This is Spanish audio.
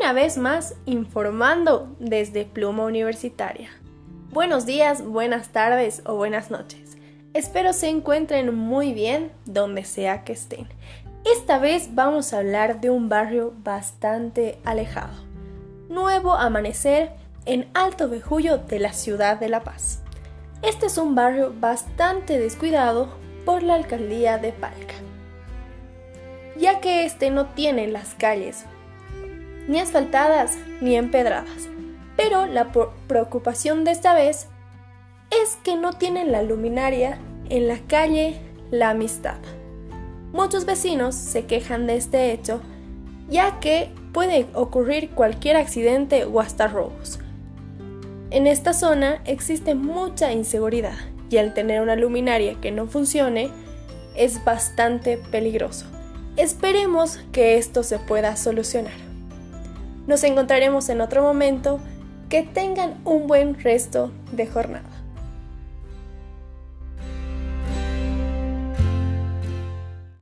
una vez más informando desde Pluma Universitaria. Buenos días, buenas tardes o buenas noches. Espero se encuentren muy bien donde sea que estén. Esta vez vamos a hablar de un barrio bastante alejado. Nuevo Amanecer en Alto Bejullo de la ciudad de La Paz. Este es un barrio bastante descuidado por la alcaldía de Palca, ya que este no tiene las calles ni asfaltadas ni empedradas. Pero la preocupación de esta vez es que no tienen la luminaria en la calle La Amistad. Muchos vecinos se quejan de este hecho, ya que puede ocurrir cualquier accidente o hasta robos. En esta zona existe mucha inseguridad y al tener una luminaria que no funcione es bastante peligroso. Esperemos que esto se pueda solucionar. Nos encontraremos en otro momento. Que tengan un buen resto de jornada.